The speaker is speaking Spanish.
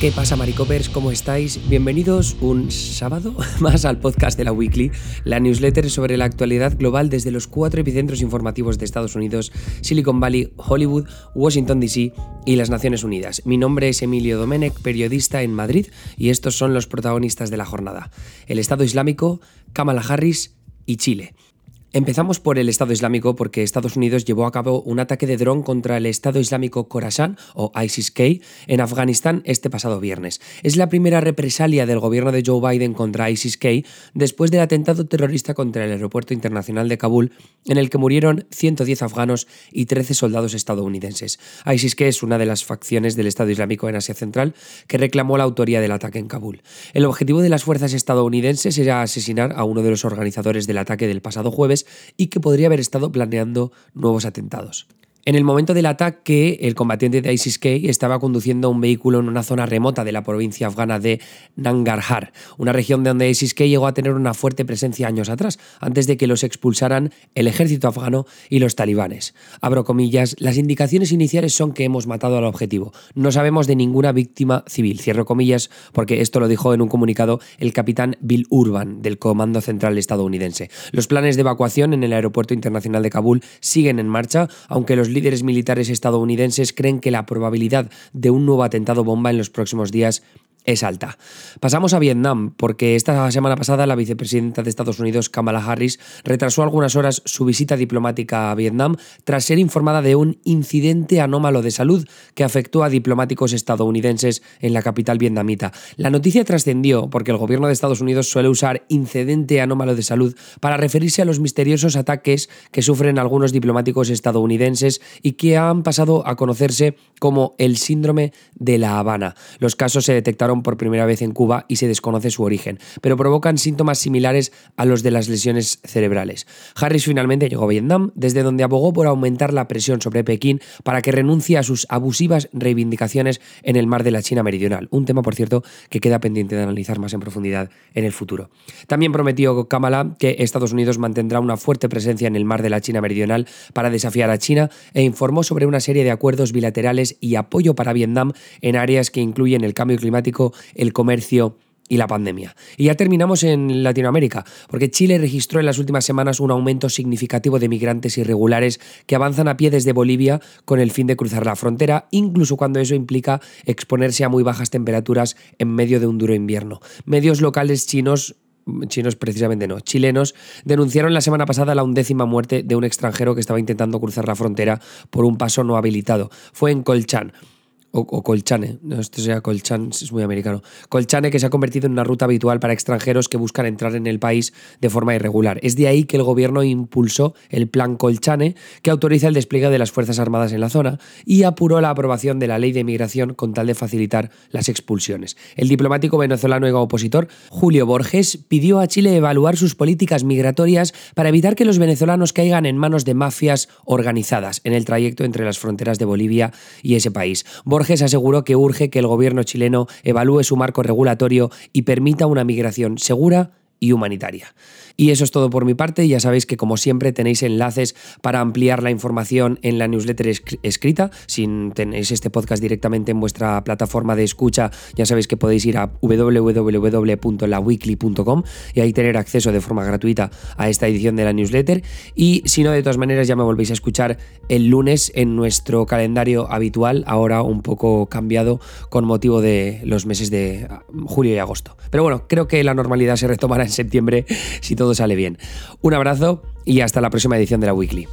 ¿Qué pasa, Maricopers? ¿Cómo estáis? Bienvenidos un sábado más al podcast de la Weekly, la newsletter sobre la actualidad global desde los cuatro epicentros informativos de Estados Unidos, Silicon Valley, Hollywood, Washington DC y las Naciones Unidas. Mi nombre es Emilio Domenech, periodista en Madrid, y estos son los protagonistas de la jornada: el Estado Islámico, Kamala Harris y Chile. Empezamos por el Estado Islámico porque Estados Unidos llevó a cabo un ataque de dron contra el Estado Islámico Khorasan o ISIS-K en Afganistán este pasado viernes. Es la primera represalia del gobierno de Joe Biden contra ISIS-K después del atentado terrorista contra el aeropuerto internacional de Kabul en el que murieron 110 afganos y 13 soldados estadounidenses. ISIS-K es una de las facciones del Estado Islámico en Asia Central que reclamó la autoría del ataque en Kabul. El objetivo de las fuerzas estadounidenses era asesinar a uno de los organizadores del ataque del pasado jueves y que podría haber estado planeando nuevos atentados. En el momento del ataque, el combatiente de ISIS-K estaba conduciendo un vehículo en una zona remota de la provincia afgana de Nangarhar, una región donde ISIS-K llegó a tener una fuerte presencia años atrás, antes de que los expulsaran el ejército afgano y los talibanes. Abro comillas, las indicaciones iniciales son que hemos matado al objetivo. No sabemos de ninguna víctima civil. Cierro comillas porque esto lo dijo en un comunicado el capitán Bill Urban del Comando Central estadounidense. Los planes de evacuación en el aeropuerto internacional de Kabul siguen en marcha, aunque los líderes militares estadounidenses creen que la probabilidad de un nuevo atentado bomba en los próximos días es alta. Pasamos a Vietnam, porque esta semana pasada la vicepresidenta de Estados Unidos, Kamala Harris, retrasó algunas horas su visita diplomática a Vietnam tras ser informada de un incidente anómalo de salud que afectó a diplomáticos estadounidenses en la capital vietnamita. La noticia trascendió porque el gobierno de Estados Unidos suele usar incidente anómalo de salud para referirse a los misteriosos ataques que sufren algunos diplomáticos estadounidenses y que han pasado a conocerse como el síndrome de La Habana. Los casos se detectaron por primera vez en Cuba y se desconoce su origen, pero provocan síntomas similares a los de las lesiones cerebrales. Harris finalmente llegó a Vietnam, desde donde abogó por aumentar la presión sobre Pekín para que renuncie a sus abusivas reivindicaciones en el mar de la China Meridional, un tema, por cierto, que queda pendiente de analizar más en profundidad en el futuro. También prometió Kamala que Estados Unidos mantendrá una fuerte presencia en el mar de la China Meridional para desafiar a China e informó sobre una serie de acuerdos bilaterales y apoyo para Vietnam en áreas que incluyen el cambio climático el comercio y la pandemia. Y ya terminamos en Latinoamérica, porque Chile registró en las últimas semanas un aumento significativo de migrantes irregulares que avanzan a pie desde Bolivia con el fin de cruzar la frontera, incluso cuando eso implica exponerse a muy bajas temperaturas en medio de un duro invierno. Medios locales chinos chinos precisamente no, chilenos, denunciaron la semana pasada la undécima muerte de un extranjero que estaba intentando cruzar la frontera por un paso no habilitado. Fue en Colchán, o, Colchane, no, esto sea Colchan, es muy americano. Colchane que se ha convertido en una ruta habitual para extranjeros que buscan entrar en el país de forma irregular. Es de ahí que el gobierno impulsó el Plan Colchane, que autoriza el despliegue de las Fuerzas Armadas en la zona y apuró la aprobación de la ley de migración con tal de facilitar las expulsiones. El diplomático venezolano y opositor Julio Borges pidió a Chile evaluar sus políticas migratorias para evitar que los venezolanos caigan en manos de mafias organizadas en el trayecto entre las fronteras de Bolivia y ese país. Borges aseguró que urge que el gobierno chileno evalúe su marco regulatorio y permita una migración segura humanitaria. Y eso es todo por mi parte. Ya sabéis que como siempre tenéis enlaces para ampliar la información en la newsletter escrita. Si tenéis este podcast directamente en vuestra plataforma de escucha, ya sabéis que podéis ir a www.laweekly.com y ahí tener acceso de forma gratuita a esta edición de la newsletter. Y si no, de todas maneras ya me volvéis a escuchar el lunes en nuestro calendario habitual, ahora un poco cambiado con motivo de los meses de julio y agosto. Pero bueno, creo que la normalidad se retomará en septiembre si todo sale bien. Un abrazo y hasta la próxima edición de la Weekly.